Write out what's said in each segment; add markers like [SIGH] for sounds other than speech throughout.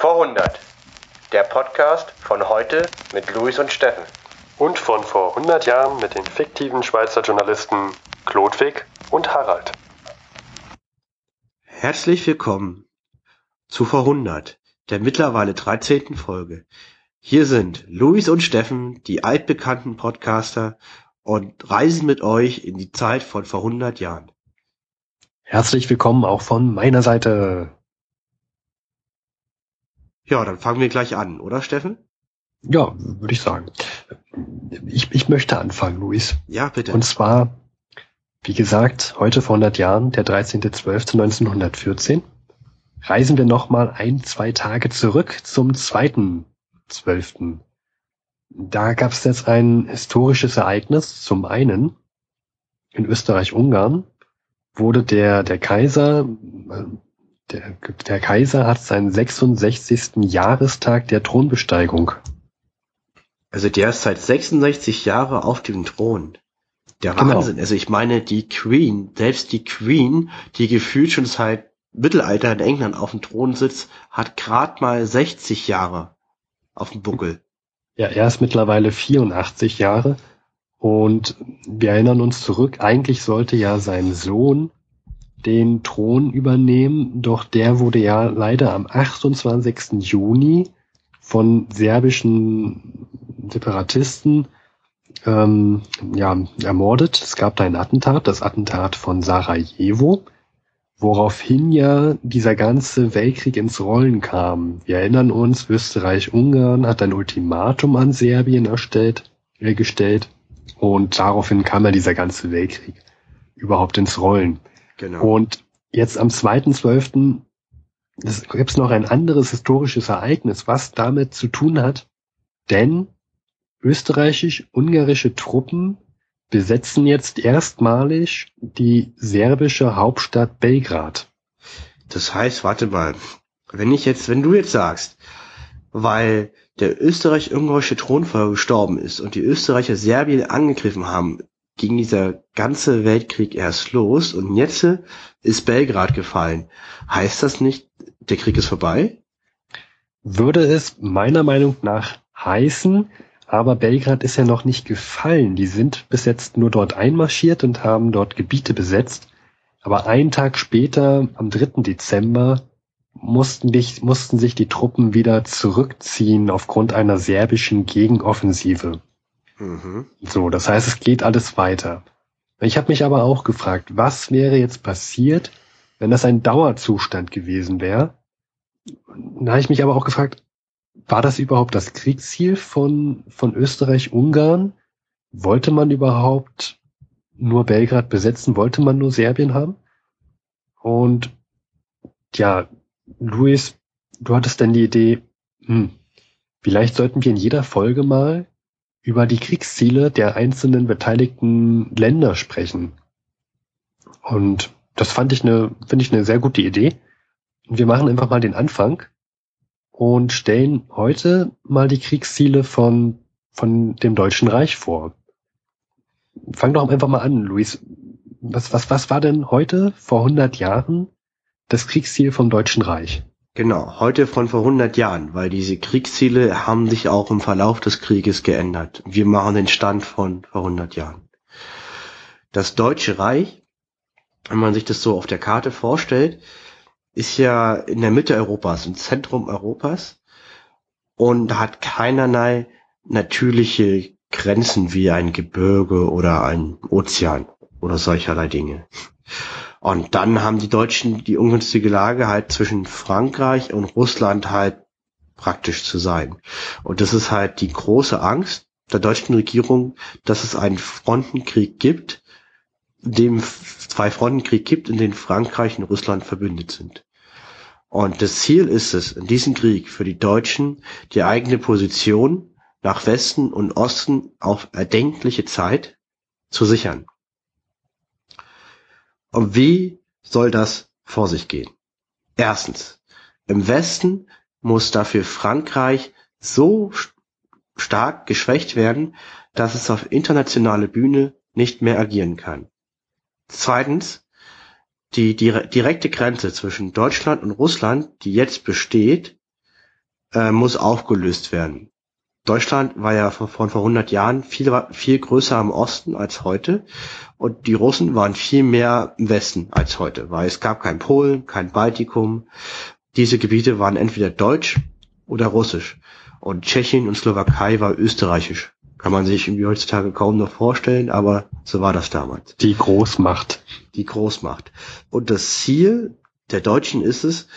Vor 100. Der Podcast von heute mit Luis und Steffen. Und von vor 100 Jahren mit den fiktiven Schweizer Journalisten Klodwig und Harald. Herzlich willkommen zu Vor 100, der mittlerweile 13. Folge. Hier sind Luis und Steffen, die altbekannten Podcaster, und reisen mit euch in die Zeit von vor 100 Jahren. Herzlich willkommen auch von meiner Seite. Ja, dann fangen wir gleich an, oder Steffen? Ja, würde ich sagen. Ich, ich möchte anfangen, Luis. Ja, bitte. Und zwar, wie gesagt, heute vor 100 Jahren, der 13.12.1914, reisen wir nochmal ein, zwei Tage zurück zum 2.12. Da gab es jetzt ein historisches Ereignis. Zum einen, in Österreich-Ungarn wurde der, der Kaiser, der, der Kaiser hat seinen 66. Jahrestag der Thronbesteigung. Also der ist seit 66 Jahre auf dem Thron. Der Genau. Wahnsinn. Also ich meine, die Queen, selbst die Queen, die gefühlt schon seit Mittelalter in England auf dem Thron sitzt, hat grad mal 60 Jahre auf dem Buckel. Ja, er ist mittlerweile 84 Jahre und wir erinnern uns zurück, eigentlich sollte ja sein Sohn den Thron übernehmen, doch der wurde ja leider am 28. Juni von serbischen Separatisten ähm, ja, ermordet. Es gab da ein Attentat, das Attentat von Sarajevo, woraufhin ja dieser ganze Weltkrieg ins Rollen kam. Wir erinnern uns, Österreich-Ungarn hat ein Ultimatum an Serbien erstellt, äh, gestellt und daraufhin kam ja dieser ganze Weltkrieg überhaupt ins Rollen. Genau. Und jetzt am 2.12. gibt es noch ein anderes historisches Ereignis, was damit zu tun hat, denn österreichisch-ungarische Truppen besetzen jetzt erstmalig die serbische Hauptstadt Belgrad. Das heißt, warte mal, wenn ich jetzt, wenn du jetzt sagst, weil der österreich-ungarische Thronfolger gestorben ist und die Österreicher Serbien angegriffen haben, ging dieser ganze Weltkrieg erst los und jetzt ist Belgrad gefallen. Heißt das nicht, der Krieg ist vorbei? Würde es meiner Meinung nach heißen, aber Belgrad ist ja noch nicht gefallen. Die sind bis jetzt nur dort einmarschiert und haben dort Gebiete besetzt. Aber einen Tag später, am 3. Dezember, mussten, dich, mussten sich die Truppen wieder zurückziehen aufgrund einer serbischen Gegenoffensive. Mhm. So, das heißt, es geht alles weiter. Ich habe mich aber auch gefragt, was wäre jetzt passiert, wenn das ein Dauerzustand gewesen wäre? Da habe ich mich aber auch gefragt, war das überhaupt das Kriegsziel von, von Österreich-Ungarn? Wollte man überhaupt nur Belgrad besetzen? Wollte man nur Serbien haben? Und ja, Luis, du hattest dann die Idee, hm, vielleicht sollten wir in jeder Folge mal über die Kriegsziele der einzelnen beteiligten Länder sprechen. Und das fand ich eine, finde ich eine sehr gute Idee. Und wir machen einfach mal den Anfang und stellen heute mal die Kriegsziele von, von dem Deutschen Reich vor. Fang doch einfach mal an, Luis. Was, was, was war denn heute, vor 100 Jahren, das Kriegsziel vom Deutschen Reich? Genau, heute von vor 100 Jahren, weil diese Kriegsziele haben sich auch im Verlauf des Krieges geändert. Wir machen den Stand von vor 100 Jahren. Das Deutsche Reich, wenn man sich das so auf der Karte vorstellt, ist ja in der Mitte Europas, im Zentrum Europas und hat keinerlei natürliche Grenzen wie ein Gebirge oder ein Ozean oder solcherlei Dinge. Und dann haben die Deutschen die ungünstige Lage halt zwischen Frankreich und Russland halt praktisch zu sein. Und das ist halt die große Angst der deutschen Regierung, dass es einen Frontenkrieg gibt, in dem zwei Frontenkrieg gibt, in denen Frankreich und Russland verbündet sind. Und das Ziel ist es, in diesem Krieg für die Deutschen die eigene Position nach Westen und Osten auf erdenkliche Zeit zu sichern. Und wie soll das vor sich gehen? Erstens, im Westen muss dafür Frankreich so st- stark geschwächt werden, dass es auf internationale Bühne nicht mehr agieren kann. Zweitens, die dire direkte Grenze zwischen Deutschland und Russland, die jetzt besteht, äh, muss aufgelöst werden. Deutschland war ja von, von vor 100 Jahren viel, viel größer im Osten als heute und die Russen waren viel mehr im Westen als heute, weil es gab kein Polen, kein Baltikum. Diese Gebiete waren entweder deutsch oder russisch und Tschechien und Slowakei war österreichisch. Kann man sich irgendwie heutzutage kaum noch vorstellen, aber so war das damals. Die Großmacht. Die Großmacht. Und das Ziel der Deutschen ist es,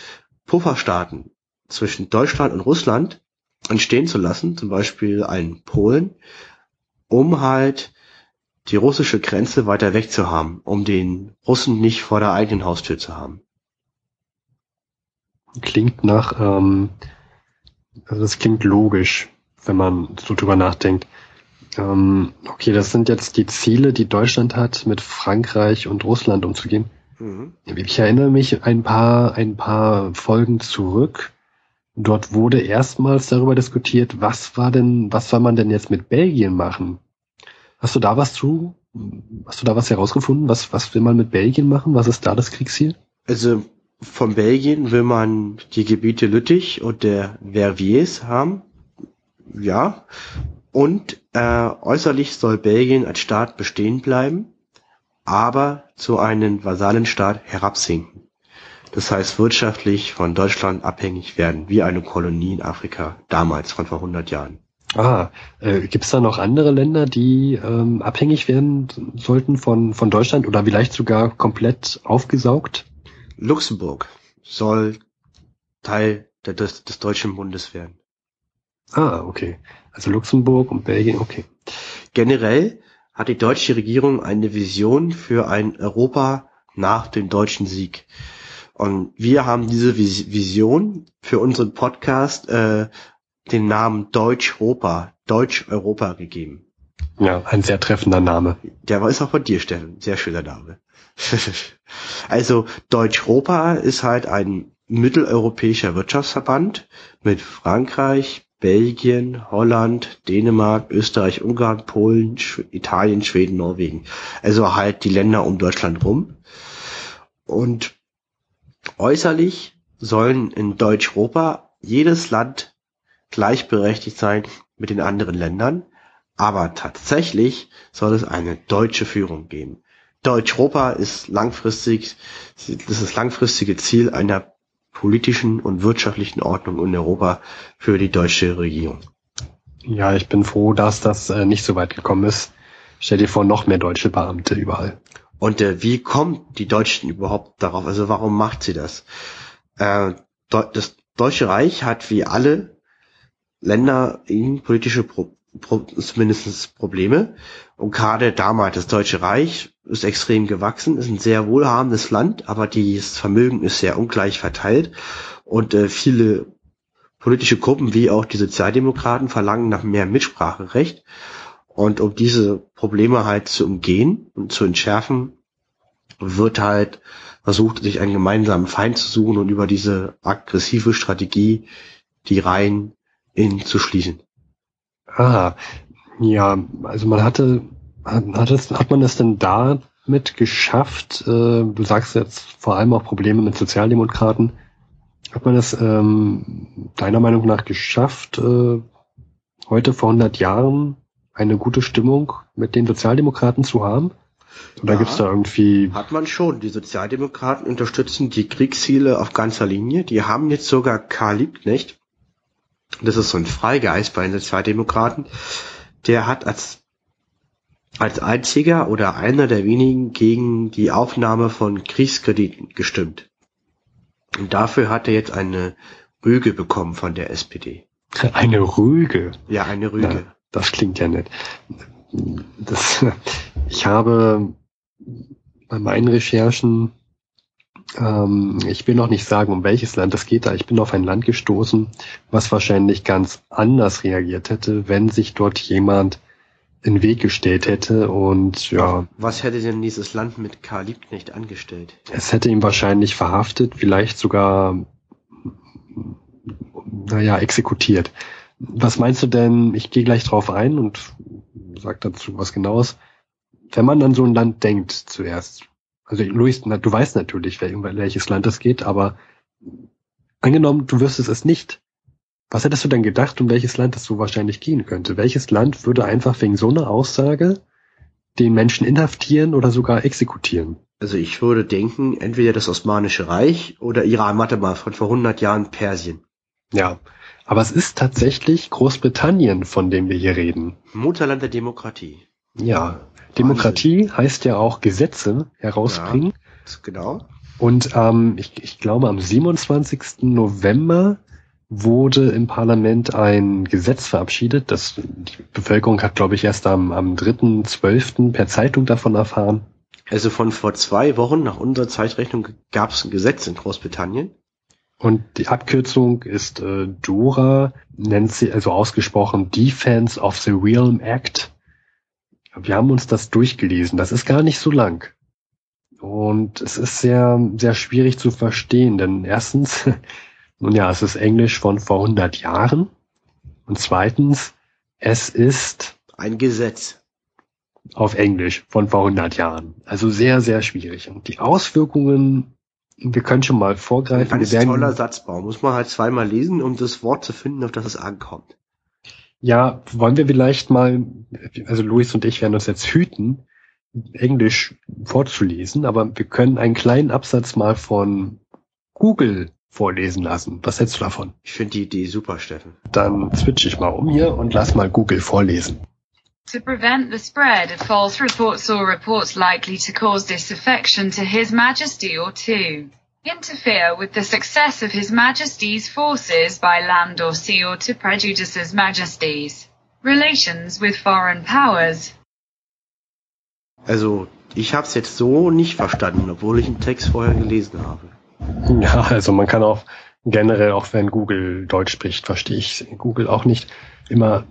Pufferstaaten zwischen Deutschland und Russland entstehen zu lassen, zum Beispiel einen Polen, um halt die russische Grenze weiter weg zu haben, um den Russen nicht vor der eigenen Haustür zu haben. Klingt nach, ähm, also das klingt logisch, wenn man so drüber nachdenkt. Ähm, okay, das sind jetzt die Ziele, die Deutschland hat, mit Frankreich und Russland umzugehen. Mhm. Ich erinnere mich ein paar, ein paar Folgen zurück. Dort wurde erstmals darüber diskutiert, was war denn, was soll man denn jetzt mit Belgien machen? Hast du da was zu? Hast du da was herausgefunden? Was, was will man mit Belgien machen? Was ist da das Kriegsziel? Also von Belgien will man die Gebiete Lüttich und der Verviers haben. Ja. Und äh, äußerlich soll Belgien als Staat bestehen bleiben, aber zu einem Vasallenstaat herabsinken. Das heißt wirtschaftlich von Deutschland abhängig werden, wie eine Kolonie in Afrika damals von vor 100 Jahren. Ah, äh, gibt es da noch andere Länder, die ähm, abhängig werden sollten von, von Deutschland oder vielleicht sogar komplett aufgesaugt? Luxemburg soll Teil des, des Deutschen Bundes werden. Ah, okay. Also Luxemburg und Belgien, okay. Generell hat die deutsche Regierung eine Vision für ein Europa nach dem deutschen Sieg. Und wir haben diese Vision für unseren Podcast äh, den Namen Deutsch-Europa, Deutsch-Europa gegeben. Ja, ein sehr treffender Name. Der war ist auch von dir, Steffen. Sehr schöner Name. [LAUGHS] also Deutsch-Europa ist halt ein mitteleuropäischer Wirtschaftsverband mit Frankreich, Belgien, Holland, Dänemark, Österreich, Ungarn, Polen, Sch Italien, Schweden, Norwegen. Also halt die Länder um Deutschland rum. Und äußerlich sollen in Deutsch-Europa jedes Land gleichberechtigt sein mit den anderen Ländern, aber tatsächlich soll es eine deutsche Führung geben. Deutsch-Europa ist langfristig, das ist langfristige Ziel einer politischen und wirtschaftlichen Ordnung in Europa für die deutsche Regierung. Ja, ich bin froh, dass das äh, nicht so weit gekommen ist. Stell dir vor, noch mehr deutsche Beamte überall. Und äh, wie kommen die Deutschen überhaupt darauf? Also warum macht sie das? Äh, das Deutsche Reich hat wie alle Länder innenpolitische Pro Pro zumindest Probleme. Und gerade damals, das Deutsche Reich ist extrem gewachsen, ist ein sehr wohlhabendes Land, aber das Vermögen ist sehr ungleich verteilt. Und äh, viele politische Gruppen, wie auch die Sozialdemokraten, verlangen nach mehr Mitspracherecht. Und um diese Probleme halt zu umgehen und zu entschärfen, wird halt versucht, sich einen gemeinsamen Feind zu suchen und über diese aggressive Strategie die Reihen in zu schließen. Ah, ja, also man hatte, hat, es, hat man es denn damit geschafft, äh, du sagst jetzt vor allem auch Probleme mit Sozialdemokraten, hat man es ähm, deiner Meinung nach geschafft, äh, heute vor 100 Jahren eine gute Stimmung mit den Sozialdemokraten zu haben? Oder ja, gibt's da irgendwie... Hat man schon. Die Sozialdemokraten unterstützen die Kriegsziele auf ganzer Linie. Die haben jetzt sogar Karl Liebknecht, das ist so ein Freigeist bei den Sozialdemokraten, der hat als als einziger oder einer der wenigen gegen die Aufnahme von Kriegskrediten gestimmt. Und dafür hat er jetzt eine Rüge bekommen von der SPD. Eine Rüge? Ja, eine Rüge. Das klingt ja nett. Das, ich habe bei meinen Recherchen ähm, ich will noch nicht sagen, um welches Land es geht, da ich bin auf ein Land gestoßen, was wahrscheinlich ganz anders reagiert hätte, wenn sich dort jemand in den Weg gestellt hätte und ja. Was hätte denn dieses Land mit Karl Liebknecht angestellt? Es hätte ihn wahrscheinlich verhaftet, vielleicht sogar, naja, exekutiert. Was meinst du denn? Ich gehe gleich drauf ein und sag dazu was genaues. Wenn man an so ein Land denkt zuerst, also Luis, du weißt natürlich, welches Land es geht, aber angenommen, du wüsstest es nicht. Was hättest du denn gedacht, um welches Land das so wahrscheinlich gehen könnte? Welches Land würde einfach wegen so einer Aussage den Menschen inhaftieren oder sogar exekutieren? Also ich würde denken, entweder das Osmanische Reich oder Iran, warte mal, von vor 100 Jahren Persien. Ja, aber es ist tatsächlich Großbritannien, von dem wir hier reden. Mutterland der Demokratie. Ja, Demokratie heißt ja auch Gesetze herausbringen. Ja, genau. Und ähm, ich, ich glaube, am 27. November wurde im Parlament ein Gesetz verabschiedet. Das, die Bevölkerung hat, glaube ich, erst am, am 3.12. per Zeitung davon erfahren. Also von vor zwei Wochen nach unserer Zeitrechnung gab es ein Gesetz in Großbritannien. Und die Abkürzung ist äh, DORA, nennt sie also ausgesprochen Defense of the Realm Act. Wir haben uns das durchgelesen. Das ist gar nicht so lang. Und es ist sehr, sehr schwierig zu verstehen, denn erstens, [LAUGHS] nun ja, es ist Englisch von vor 100 Jahren. Und zweitens, es ist ein Gesetz auf Englisch von vor 100 Jahren. Also sehr, sehr schwierig. Und die Auswirkungen, wir können schon mal vorgreifen. Ein ganz werden, toller Satzbau. Muss man halt zweimal lesen, um das Wort zu finden, auf das es ankommt. Ja, wollen wir vielleicht mal, also Luis und ich werden uns jetzt hüten, Englisch vorzulesen, aber wir können einen kleinen Absatz mal von Google vorlesen lassen. Was hältst du davon? Ich finde die Idee super, Steffen. Dann switch ich mal um hier und lass mal Google vorlesen. To prevent the spread of false reports or reports likely to cause disaffection to His Majesty or to interfere with the success of His Majesty's forces by land or sea or to prejudice His Majesty's relations with foreign powers. Also, ich habe es jetzt so nicht verstanden, obwohl ich einen Text vorher gelesen habe. [LAUGHS] Ja, also man kann auch generell, auch wenn Google Deutsch spricht, verstehe ich Google auch nicht immer,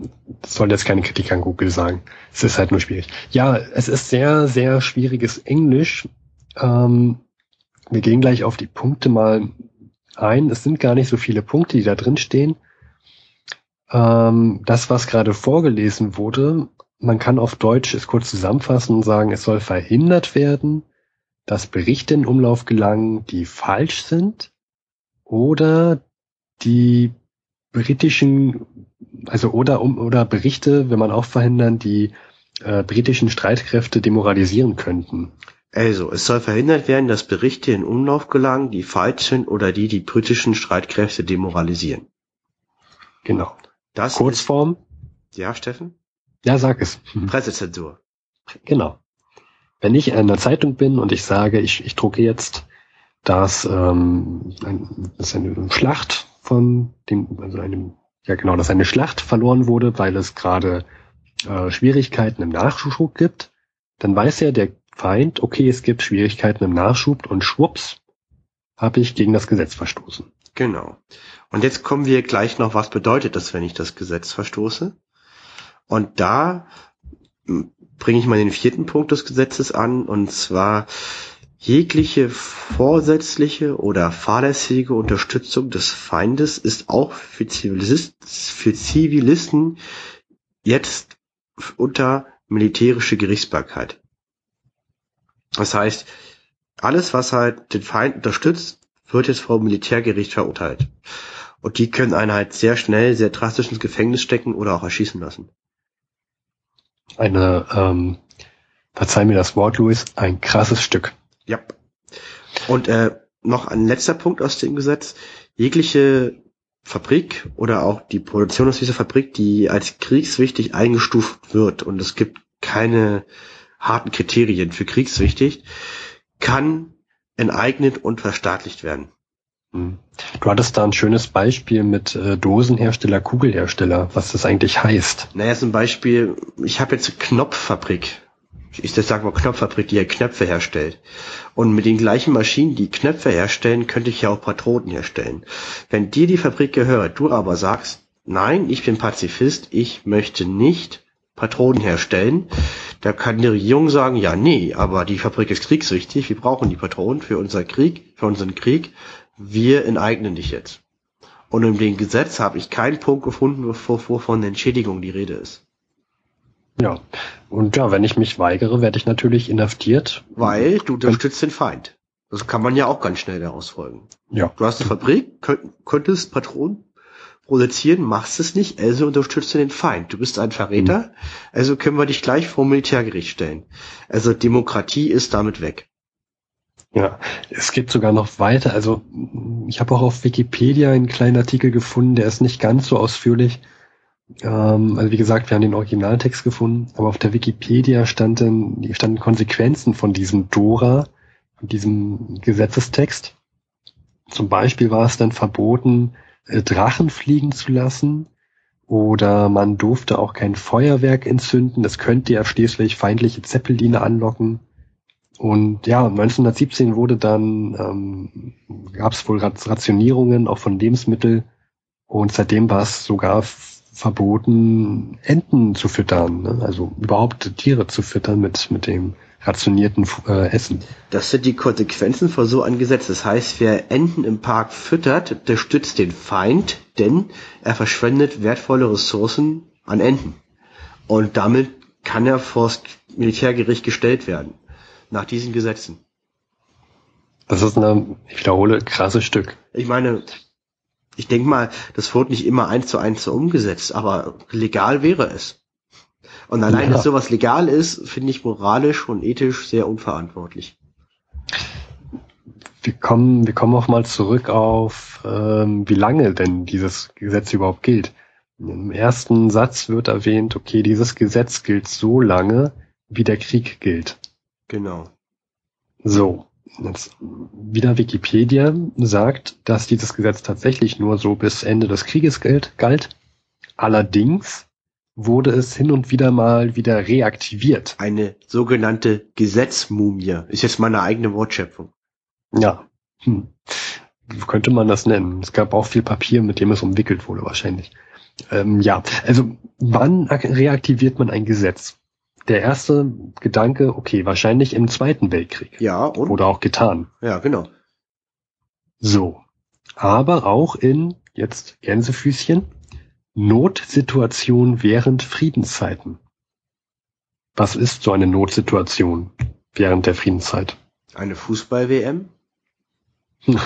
soll jetzt keine Kritik an Google sagen. Es ist halt nur schwierig. Ja, es ist sehr, sehr schwieriges Englisch. Ähm, wir gehen gleich auf die Punkte mal ein. Es sind gar nicht so viele Punkte, die da drin stehen. Ähm, das, was gerade vorgelesen wurde, man kann auf Deutsch es kurz zusammenfassen und sagen, es soll verhindert werden, dass Berichte in Umlauf gelangen, die falsch sind oder die britischen, also oder um oder Berichte, wenn man auch verhindern, die äh, britischen Streitkräfte demoralisieren könnten. Also, es soll verhindert werden, dass Berichte in Umlauf gelangen, die falsch sind oder die die britischen Streitkräfte demoralisieren. Genau. Das Kurzform? Ist, ja, Steffen? Ja, sag es. [LAUGHS] Pressezensur. Genau. Wenn ich in der Zeitung bin und ich sage, ich, ich drucke jetzt, dass, ähm, ein, dass eine Schlacht von dem, also einem, ja genau, dass eine Schlacht verloren wurde, weil es gerade äh, Schwierigkeiten im Nachschub gibt, dann weiß ja der Feind, okay, es gibt Schwierigkeiten im Nachschub und schwupps, habe ich gegen das Gesetz verstoßen. Genau. Und jetzt kommen wir gleich noch, was bedeutet das, wenn ich das Gesetz verstoße? Und da bringe ich mal den vierten Punkt des Gesetzes an, und zwar jegliche vorsätzliche oder fahrlässige Unterstützung des Feindes ist auch für Zivilisten, für Zivilisten jetzt unter militärische Gerichtsbarkeit. Das heißt, alles, was halt den Feind unterstützt, wird jetzt vor Militärgericht verurteilt. Und die können einen halt sehr schnell, sehr drastisch ins Gefängnis stecken oder auch erschießen lassen eine, ähm, verzeih mir das Wort, Louis, ein krasses Stück. Ja. Und äh, noch ein letzter Punkt aus dem Gesetz. Jegliche Fabrik oder auch die Produktion aus dieser Fabrik, die als kriegswichtig eingestuft wird und es gibt keine harten Kriterien für kriegswichtig, kann enteignet und verstaatlicht werden. Hm. Du hattest da ein schönes Beispiel mit äh, Dosenhersteller, Kugelhersteller, was das eigentlich heißt. Naja, zum Beispiel, ich habe jetzt eine Knopffabrik. Ich sag mal Knopffabrik, die ja Knöpfe herstellt. Und mit den gleichen Maschinen, die Knöpfe herstellen, könnte ich ja auch Patronen herstellen. Wenn dir die Fabrik gehört, du aber sagst, nein, ich bin Pazifist, ich möchte nicht Patronen herstellen, da kann die Regierung sagen, ja, nee, aber die Fabrik ist kriegswichtig, wir brauchen die Patronen für unseren Krieg, für unseren Krieg wir enteignen dich jetzt. Und in dem Gesetz habe ich keinen Punkt gefunden, wovor von Entschädigung die Rede ist. Ja, und ja, wenn ich mich weigere, werde ich natürlich inhaftiert. Weil du unterstützt den Feind. Das kann man ja auch ganz schnell daraus folgen. Ja. Du hast eine Fabrik, könnt, könntest Patronen produzieren, machst es nicht, also unterstützt du den Feind. Du bist ein Verräter, Mhm. also können wir dich gleich vor Militärgericht stellen. Also Demokratie ist damit weg. Ja, es gibt sogar noch weiter. Also ich habe auch auf Wikipedia einen kleinen Artikel gefunden, der ist nicht ganz so ausführlich. Ähm, also wie gesagt, wir haben den Originaltext gefunden, aber auf der Wikipedia standen, standen Konsequenzen von diesem Dora, von diesem Gesetzestext. Zum Beispiel war es dann verboten, äh, Drachen fliegen zu lassen oder man durfte auch kein Feuerwerk entzünden. Das könnte ja schließlich feindliche Zeppeline anlocken. Und ja, 1917 wurde dann, ähm, gab es wohl Rat- Rationierungen auch von Lebensmitteln und seitdem war es sogar verboten, Enten zu füttern, ne? also überhaupt Tiere zu füttern mit, mit dem rationierten äh, Essen. Das sind die Konsequenzen von so einem Gesetz. Das heißt, wer Enten im Park füttert, der stützt den Feind, denn er verschwendet wertvolle Ressourcen an Enten. Und damit kann er vor das Militärgericht gestellt werden. Nach diesen Gesetzen. Das ist eine, ich wiederhole, krasses Stück. Ich meine, ich denke mal, das wird nicht immer eins zu eins so umgesetzt, aber legal wäre es. Und allein, Ja. dass sowas legal ist, finde ich moralisch und ethisch sehr unverantwortlich. Wir kommen, wir kommen auch mal zurück auf, ähm, wie lange denn dieses Gesetz überhaupt gilt. Im ersten Satz wird erwähnt, okay, dieses Gesetz gilt so lange, wie der Krieg gilt. Genau. So, jetzt wieder Wikipedia sagt, dass dieses Gesetz tatsächlich nur so bis Ende des Krieges galt. galt. Allerdings wurde es hin und wieder mal wieder reaktiviert. Eine sogenannte Gesetzmumie. Ist jetzt meine eigene Wortschöpfung. Ja, hm. könnte man das nennen. Es gab auch viel Papier, mit dem es umwickelt wurde wahrscheinlich. Ähm, ja, also wann ak- reaktiviert man ein Gesetz? Der erste Gedanke, okay, wahrscheinlich im Zweiten Weltkrieg. Ja, und? Oder auch getan. Ja, genau. So. Aber auch in, jetzt Gänsefüßchen, Notsituation während Friedenszeiten. Was ist so eine Notsituation während der Friedenszeit? Eine Fußball-WM? [LAUGHS]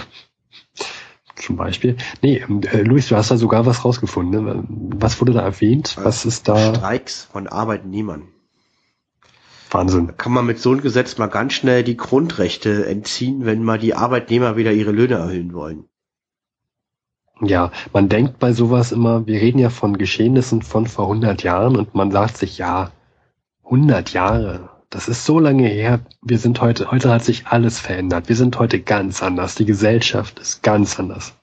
Zum Beispiel. Nee, ähm, äh, Luis, du hast da sogar was rausgefunden. Ne? Was wurde da erwähnt? Was ist da? Streiks von Arbeitnehmern. Wahnsinn. Da kann man mit so einem Gesetz mal ganz schnell die Grundrechte entziehen, wenn mal die Arbeitnehmer wieder ihre Löhne erhöhen wollen. Ja, man denkt bei sowas immer, wir reden ja von Geschehnissen von vor 100 Jahren und man sagt sich, ja, 100 Jahre, das ist so lange her. Wir sind heute, heute hat sich alles verändert. Wir sind heute ganz anders. Die Gesellschaft ist ganz anders.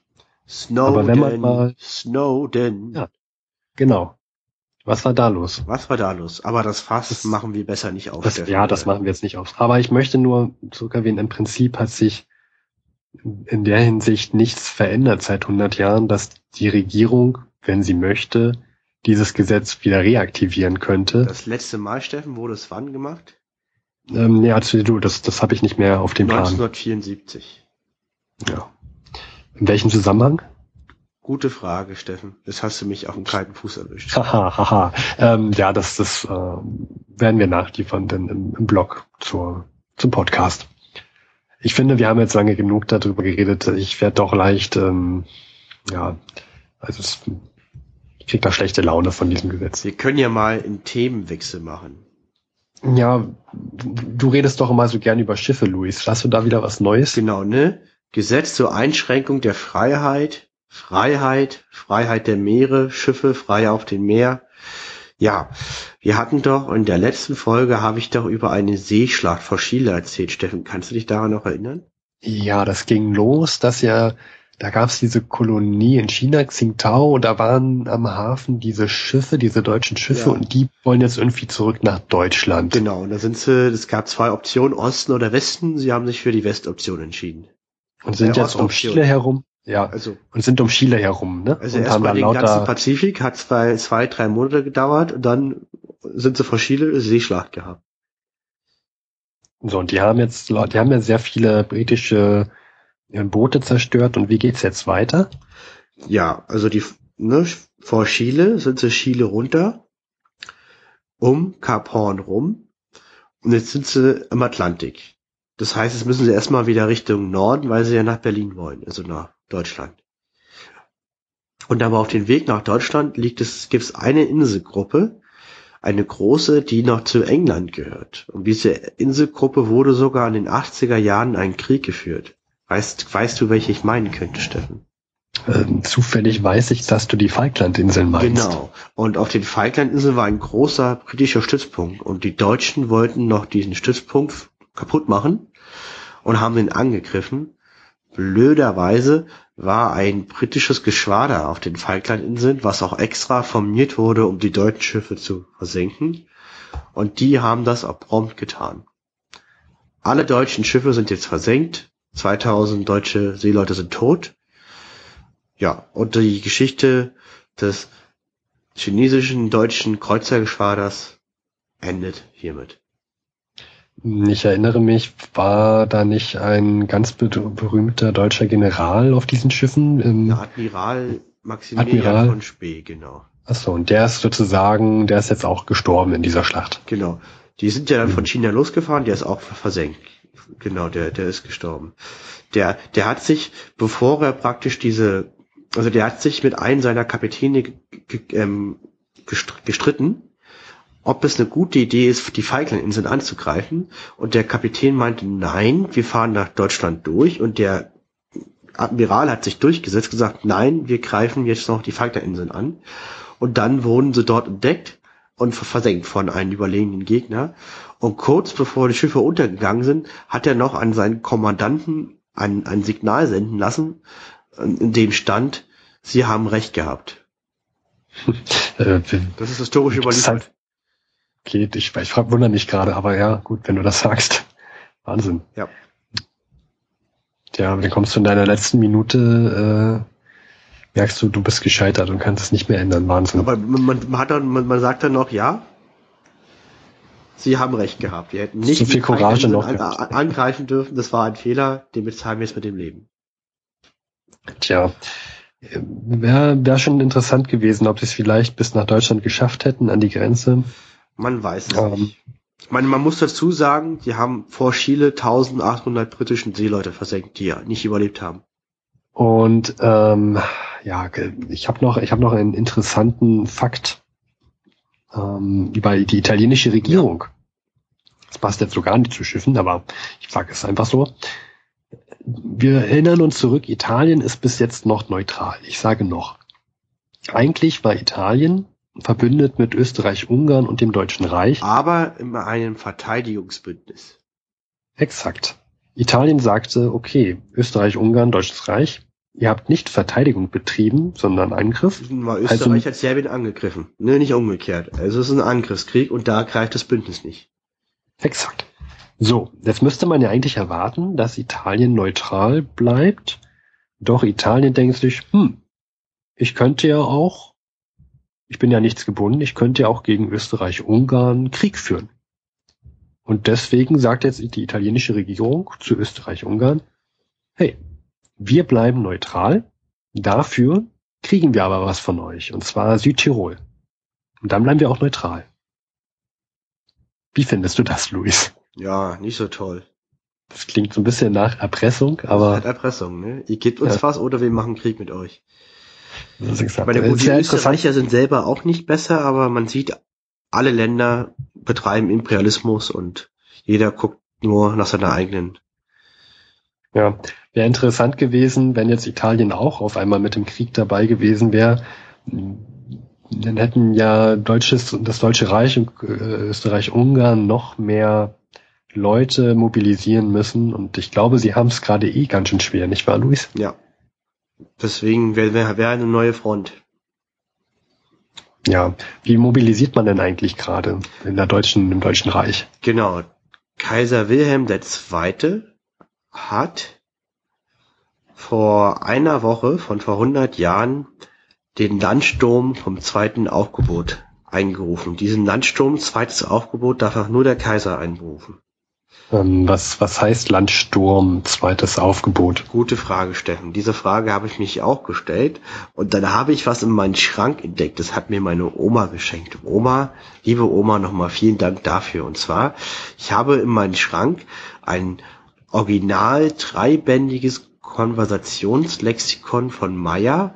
Snowden, Aber wenn man mal- Snowden. Ja. Genau. Was war da los? Was war da los? Aber das Fass Das- machen wir besser nicht auf. Das, ja, das machen wir jetzt nicht auf. Aber ich möchte nur zurück erwähnen, im Prinzip hat sich in der Hinsicht nichts verändert seit 100 Jahren, dass die Regierung, wenn sie möchte, dieses Gesetz wieder reaktivieren könnte. Das letzte Mal, Steffen, wurde es wann gemacht? Ähm, nee, also du, das, das habe ich nicht mehr auf dem Plan. 1974. Ja. In welchem Zusammenhang? Gute Frage, Steffen. Jetzt hast du mich auf dem kalten Fuß erwischt. [LAUGHS] Haha, haha. Ähm, ja, das, das äh, werden wir nachliefern dann im, im Blog zur, zum Podcast. Ich finde, wir haben jetzt lange genug darüber geredet. Ich werde doch leicht, ähm, ja, also es, ich krieg da schlechte Laune von diesem Gesetz. Wir können ja mal einen Themenwechsel machen. Ja, du, du redest doch immer so gern über Schiffe, Luis. Hast du da wieder was Neues? Genau, ne? Gesetz zur Einschränkung der Freiheit, Freiheit, Freiheit der Meere, Schiffe frei auf dem Meer. Ja, wir hatten doch in der letzten Folge habe ich doch über eine Seeschlacht vor Chile erzählt. Steffen, kannst du dich daran noch erinnern? Ja, das ging los, dass ja, da gab es diese Kolonie in China, Tsingtao, und da waren am Hafen diese Schiffe, diese deutschen Schiffe, Ja. und die wollen jetzt irgendwie zurück nach Deutschland. Genau, und da sind sie, es gab zwei Optionen, Osten oder Westen. Sie haben sich für die Westoption entschieden. Und sind Ja, jetzt um. Chile herum. Ja, Also, und sind um Chile herum, ne? also erstmal den ganzen Pazifik, hat zwei, zwei, drei Monate gedauert und dann sind sie vor Chile Seeschlacht gehabt. so, und die haben jetzt, die haben ja sehr viele britische äh, Boote zerstört, und wie geht's jetzt weiter? Ja, also die, ne, vor Chile sind sie Chile runter, um Kap Horn rum und jetzt sind sie im Atlantik. Das heißt, jetzt müssen sie erstmal wieder Richtung Norden, weil sie ja nach Berlin wollen, also nach Deutschland. Und aber auf dem Weg nach Deutschland liegt es, gibt es eine Inselgruppe, eine große, die noch zu England gehört. Und diese Inselgruppe wurde sogar in den 80er Jahren einen Krieg geführt. Weißt, weißt du, welche ich meinen könnte, Steffen? Ähm, zufällig weiß ich, dass du die Falklandinseln meinst. Genau. Und auf den Falklandinseln war ein großer britischer Stützpunkt. Und die Deutschen wollten noch diesen Stützpunkt kaputt machen und haben den angegriffen. Blöderweise war ein britisches Geschwader auf den Falklandinseln, was auch extra formiert wurde, um die deutschen Schiffe zu versenken. Und die haben das auch prompt getan. Alle deutschen Schiffe sind jetzt versenkt. 2000 deutsche Seeleute sind tot. Ja, und die Geschichte des chinesischen deutschen Kreuzergeschwaders endet hiermit. Ich erinnere mich, war da nicht ein ganz berühmter deutscher General auf diesen Schiffen? Ähm, Der Admiral Maximilian Admiral. von Spee, genau. Achso, und der ist sozusagen, der ist jetzt auch gestorben in dieser Schlacht. Genau. Die sind ja dann von China losgefahren, der ist auch versenkt. Genau, der, der ist gestorben. Der, der hat sich, bevor er praktisch diese, also der hat sich mit einem seiner Kapitäne ähm, gestritten ob es eine gute Idee ist, die Falklandinseln anzugreifen. Und der Kapitän meinte, nein, wir fahren nach Deutschland durch. Und der Admiral hat sich durchgesetzt, gesagt, nein, wir greifen jetzt noch die Falklandinseln an. Und dann wurden sie dort entdeckt und versenkt von einem überlegenen Gegner. Und kurz bevor die Schiffe untergegangen sind, hat er noch an seinen Kommandanten ein, ein Signal senden lassen, in dem stand, sie haben recht gehabt. [LAUGHS] Äh, das ist historisch überliefert geht. Ich, ich frag, wundere mich gerade, aber ja, gut, wenn du das sagst. Wahnsinn. Ja. Ja, dann kommst du in deiner letzten Minute, äh, merkst du, du bist gescheitert und kannst es nicht mehr ändern. Wahnsinn. Aber man, man hat dann, man, man sagt dann noch, ja, sie haben recht gehabt. Wir hätten nicht so viel Courage noch an, angreifen dürfen. Das war ein Fehler, den bezahlen wir jetzt mit dem Leben. Tja, wäre wär schon interessant gewesen, ob sie es vielleicht bis nach Deutschland geschafft hätten, an die Grenze. Man weiß es um, ähm. nicht. Ich meine, man muss dazu sagen, die haben vor Chile 1800 britischen Seeleute versenkt, die ja nicht überlebt haben. Und ähm, ja, ich habe noch, ich habe noch einen interessanten Fakt ähm, über die italienische Regierung. Das passt jetzt so gar nicht zu Schiffen, aber ich sage es einfach so. Wir erinnern uns zurück, Italien ist bis jetzt noch neutral. Ich sage noch. Eigentlich war Italien verbündet mit Österreich-Ungarn und dem Deutschen Reich. Aber in einem Verteidigungsbündnis. Exakt. Italien sagte, okay, Österreich-Ungarn, Deutsches Reich, ihr habt nicht Verteidigung betrieben, sondern Angriff. War Österreich also, hat Serbien angegriffen. Ne, nicht umgekehrt. Also es ist ein Angriffskrieg und da greift das Bündnis nicht. Exakt. So, jetzt müsste man ja eigentlich erwarten, dass Italien neutral bleibt. Doch Italien denkt sich, hm, ich könnte ja auch ich bin ja nichts gebunden, ich könnte ja auch gegen Österreich-Ungarn Krieg führen. Und deswegen sagt jetzt die italienische Regierung zu Österreich-Ungarn, hey, wir bleiben neutral, dafür kriegen wir aber was von euch, und zwar Südtirol. Und dann bleiben wir auch neutral. Wie findest du das, Luis? Ja, nicht so toll. Das klingt so ein bisschen nach Erpressung, aber. Das ist halt Erpressung, ne? Ihr gebt uns ja. was oder wir machen Krieg mit euch. Das ist Meine, gut, die Österreicher sind selber auch nicht besser, aber man sieht, alle Länder betreiben Imperialismus und jeder guckt nur nach seiner eigenen. Ja, wäre interessant gewesen, wenn jetzt Italien auch auf einmal mit dem Krieg dabei gewesen wäre. Dann hätten ja Deutsches, das Deutsche Reich und äh, Österreich-Ungarn noch mehr Leute mobilisieren müssen. Und ich glaube, sie haben es gerade eh ganz schön schwer, nicht wahr, Luis? Ja, Deswegen wäre wär, eine neue Front. Ja, wie mobilisiert man denn eigentlich gerade in der deutschen, im Deutschen Reich? Genau. Kaiser Wilhelm II. hat vor einer Woche, von vor 100 Jahren, den Landsturm vom zweiten Aufgebot eingerufen. Diesen Landsturm, zweites Aufgebot, darf auch nur der Kaiser einberufen. Ähm, was, was heißt Landsturm, zweites Aufgebot? Gute Frage, Steffen. Diese Frage habe ich mich auch gestellt. Und dann habe ich was in meinen Schrank entdeckt. Das hat mir meine Oma geschenkt. Oma, liebe Oma, nochmal vielen Dank dafür. Und zwar, ich habe in meinen Schrank ein original dreibändiges Konversationslexikon von Meyer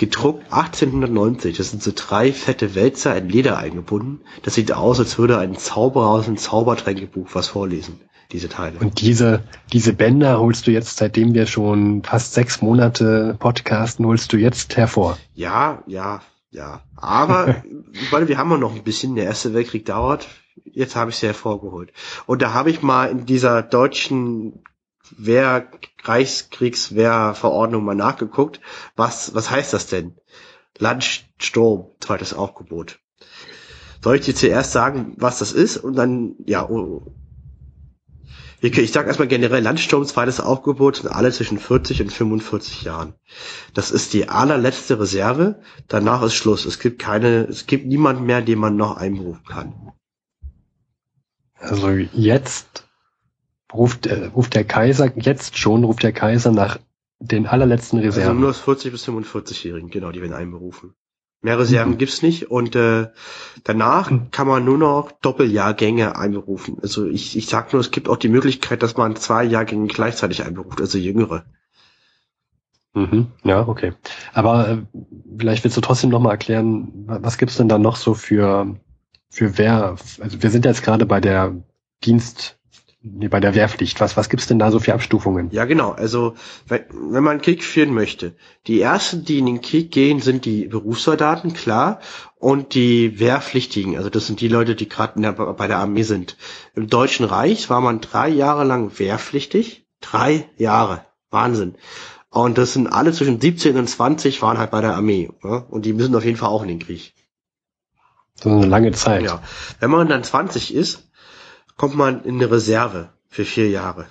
gedruckt 1890. Das sind so drei fette Wälzer in Leder eingebunden. Das sieht aus, als würde ein Zauberer aus einem Zaubertränkebuch was vorlesen, diese Teile. Und diese, diese Bänder holst du jetzt, seitdem wir schon fast sechs Monate podcasten, holst du jetzt hervor. Ja, ja, ja. Aber, [LAUGHS] weil wir haben ja noch ein bisschen, der Erste Weltkrieg dauert. Jetzt habe ich sie hervorgeholt. Und da habe ich mal in dieser deutschen Wehr, Reichskriegswehrverordnung mal nachgeguckt. Was, was heißt das denn? Landsturm, zweites Aufgebot. Soll ich dir zuerst sagen, was das ist? Und dann, ja, oh, ich sag erstmal generell, Landsturm, zweites Aufgebot sind alle zwischen 40 und 45 Jahren. Das ist die allerletzte Reserve. Danach ist Schluss. Es gibt keine, es gibt niemanden mehr, den man noch einberufen kann. Also jetzt ruft, äh, ruft der Kaiser, jetzt schon ruft der Kaiser nach den allerletzten Reserven. Also nur aus 40 bis 45-Jährigen, genau, die werden einberufen. Mehr Reserven mhm. gibt's nicht und äh, danach mhm. kann man nur noch Doppeljahrgänge einberufen. Also ich, ich sag nur, es gibt auch die Möglichkeit, dass man zwei Jahrgänge gleichzeitig einberuft, also jüngere. Mhm. Ja, okay. Aber äh, vielleicht willst du trotzdem noch mal erklären, was gibt's denn da noch so für für wer? Also wir sind jetzt gerade bei der Dienst nee, bei der Wehrpflicht. Was, was gibt's denn da so für Abstufungen? Ja, genau. Also, wenn, man Krieg führen möchte, die ersten, die in den Krieg gehen, sind die Berufssoldaten, klar, und die Wehrpflichtigen. Also das sind die Leute, die gerade bei der Armee sind. Im Deutschen Reich war man drei Jahre lang wehrpflichtig. Drei Jahre. Wahnsinn. Und das sind alle zwischen 17 und 20 waren halt bei der Armee. Ja? Und die müssen auf jeden Fall auch in den Krieg. So eine lange Zeit. Ja. Wenn man dann 20 ist, kommt man in eine Reserve für vier Jahre.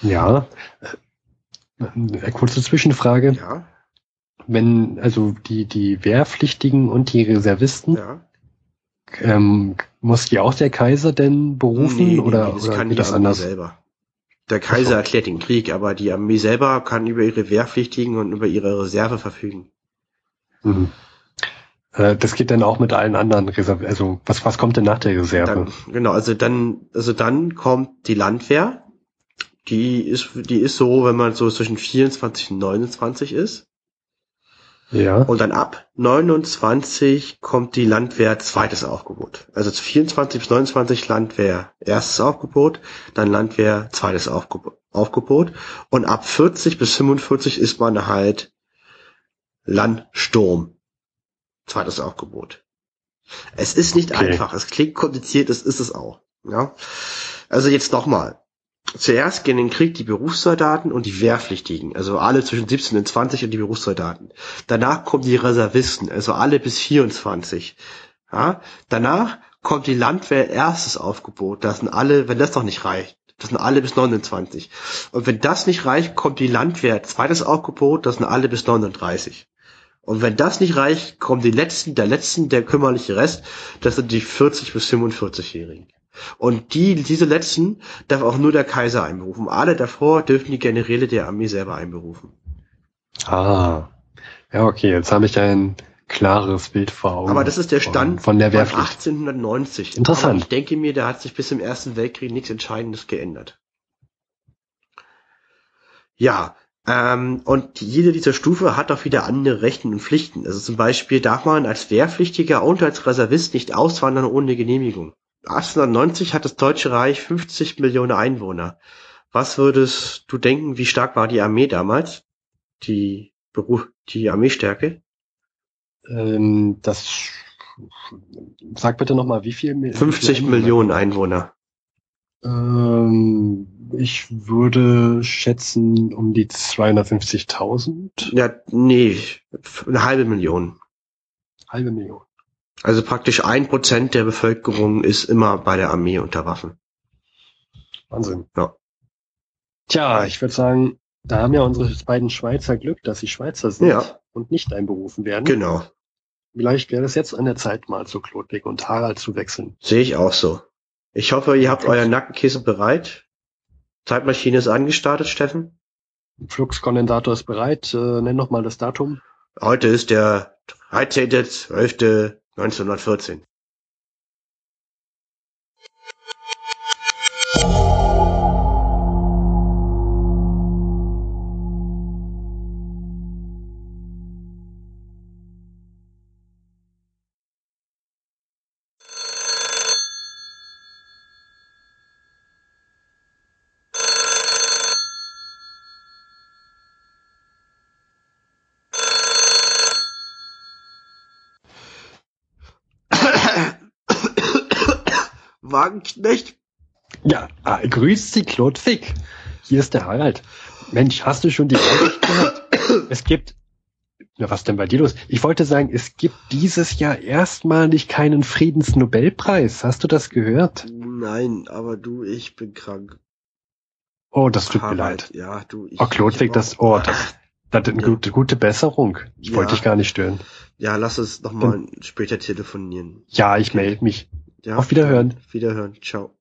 Ja. Eine äh, kurze Zwischenfrage. Ja. Wenn, also die, die Wehrpflichtigen und die Reservisten, ja. ähm, muss die auch der Kaiser denn berufen nee, nee, oder, nee, das oder kann die Armee selber. Der Kaiser so. erklärt den Krieg, aber die Armee selber kann über ihre Wehrpflichtigen und über ihre Reserve verfügen. Mhm. Äh, das geht dann auch mit allen anderen Reserven. Also was, was kommt denn nach der Reserve? Dann, genau, also dann, also dann kommt die Landwehr. Die ist, die ist so, wenn man so zwischen 24 und 29 ist. Ja. Und dann ab 29 kommt die Landwehr zweites Aufgebot. Also 24 bis 29 Landwehr erstes Aufgebot, dann Landwehr zweites Aufgebot. Aufgebot. Und ab 40 bis 45 ist man halt Landsturm zweites Aufgebot. Es ist nicht okay. einfach, es klingt kompliziert, es ist es auch. Ja? Also jetzt nochmal. Zuerst gehen in den Krieg die Berufssoldaten und die Wehrpflichtigen, also alle zwischen 17 und 20 und die Berufssoldaten. Danach kommen die Reservisten, also alle bis 24. Ja? Danach kommt die Landwehr erstes Aufgebot, das sind alle, wenn das noch nicht reicht, das sind alle bis 29. Und wenn das nicht reicht, kommt die Landwehr zweites Aufgebot, das sind alle bis 39. Und wenn das nicht reicht, kommen die letzten, der letzten, der kümmerliche Rest, das sind die 40 bis 45-Jährigen. Und die, diese letzten darf auch nur der Kaiser einberufen. Alle davor dürfen die Generäle der Armee selber einberufen. Ah. Ja, okay, jetzt habe ich ein klares Bild vor Augen. Aber das ist der Stand von der Wehrpflicht. 1890. Interessant. Aber ich denke mir, da hat sich bis zum Ersten Weltkrieg nichts Entscheidendes geändert. Ja, ähm, und jede dieser Stufe hat auch wieder andere Rechten und Pflichten. Also zum Beispiel darf man als Wehrpflichtiger und als Reservist nicht auswandern ohne Genehmigung. 1890 hat das Deutsche Reich 50 Millionen Einwohner. Was würdest du denken, wie stark war die Armee damals? Die Beruf, die Armeestärke? Ähm, das sag bitte nochmal, wie viel? 50 Millionen Einwohner. Ähm, ich würde schätzen um die 250.000. Ja, nee, eine halbe Million. Halbe Million. Also praktisch ein Prozent der Bevölkerung ist immer bei der Armee unter Waffen. Wahnsinn. Ja. Tja, ich würde sagen, da haben ja unsere beiden Schweizer Glück, dass sie Schweizer sind ja. und nicht einberufen werden. Genau. Vielleicht wäre es jetzt an der Zeit, mal zu Klodwig und Harald zu wechseln. Sehe ich auch so. Ich hoffe, ihr habt euer Nackenkissen bereit. Zeitmaschine ist angestartet, Steffen. Fluxkondensator ist bereit. Äh, nenn noch mal das Datum. Heute ist der 13.12.1914. Wagenknecht. Ja, ah, grüß Sie, Claude Fick. Hier ist der Harald. Mensch, hast du schon die Nachricht gehört? Es gibt, na was denn bei dir los? Ich wollte sagen, es gibt dieses Jahr erstmalig keinen Friedensnobelpreis. Hast du das gehört? Nein, aber du, ich bin krank. Oh, das tut mir Harald, leid. Ja, du, ich. Oh, Claude ich Fick, hab das, oh, das, das ist eine Ja. gute, gute Besserung. Ich wollte Ja. dich gar nicht stören. Ja, lass uns nochmal später telefonieren. Ja, ich melde mich. Ja, Auf Wiederhören. Wiederhören. Ciao.